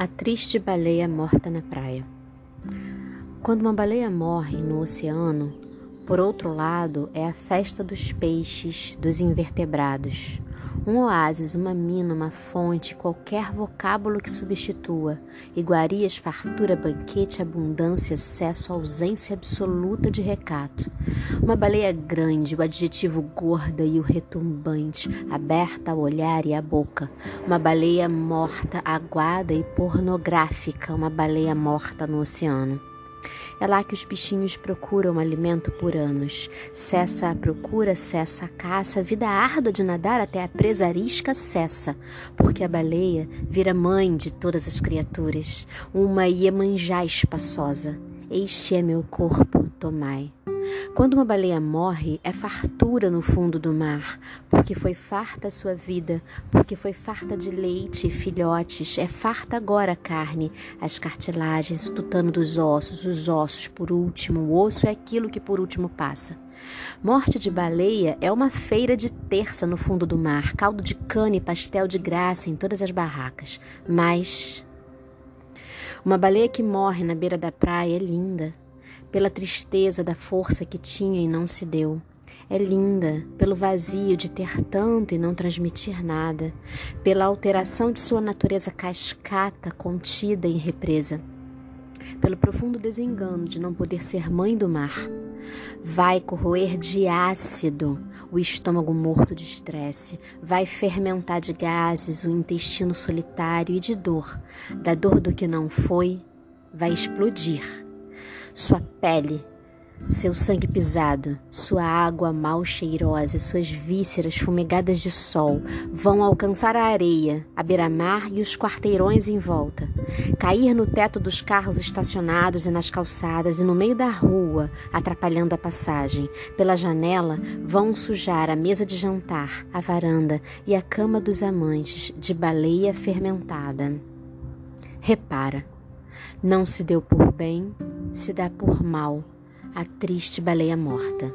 A triste baleia morta na praia. Quando uma baleia morre no oceano, por outro lado, é a festa dos peixes, dos invertebrados. Um oásis, uma mina, uma fonte, qualquer vocábulo que substitua. Iguarias, fartura, banquete, abundância, excesso, ausência absoluta de recato. Uma baleia grande, o adjetivo gorda e o retumbante, aberta ao olhar e à boca. Uma baleia morta, aguada e pornográfica, uma baleia morta no oceano. É lá que os bichinhos procuram alimento por anos. Cessa a procura, cessa a caça, a vida árdua de nadar até a presa arisca cessa, porque a baleia vira mãe de todas as criaturas, uma Iemanjá espaçosa. Este é meu corpo, tomai. Quando uma baleia morre, é fartura no fundo do mar, porque foi farta a sua vida, porque foi farta de leite e filhotes, é farta agora a carne, as cartilagens, o tutano dos ossos, os ossos por último, o osso é aquilo que por último passa. Morte de baleia é uma feira de terça no fundo do mar, caldo de cana e pastel de graça em todas as barracas. Mas uma baleia que morre na beira da praia é linda pela tristeza da força que tinha e não se deu. É linda pelo vazio de ter tanto e não transmitir nada, pela alteração de sua natureza cascata, contida e represa, pelo profundo desengano de não poder ser mãe do mar. Vai corroer de ácido o estômago morto de estresse, vai fermentar de gases o intestino solitário e de dor, da dor do que não foi, vai explodir sua pele, seu sangue pisado, sua água mal cheirosa, suas vísceras fumegadas de sol vão alcançar a areia, a beira-mar e os quarteirões em volta, cair no teto dos carros estacionados e nas calçadas e no meio da rua, atrapalhando a passagem. Pela janela vão sujar a mesa de jantar, a varanda e a cama dos amantes de baleia fermentada. Repara, não se deu por bem se dá por mal a triste baleia morta.